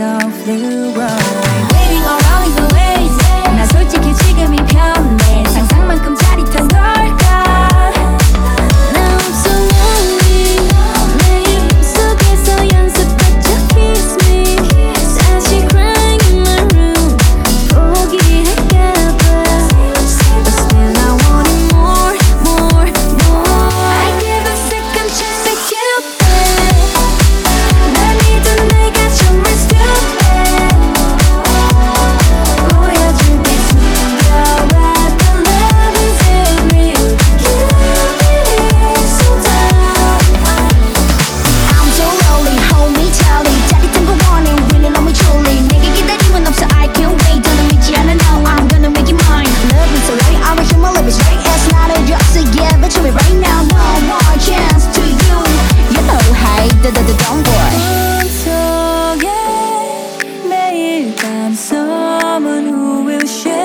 of the road 뜯어두던 걸 꿈속에 someone who will share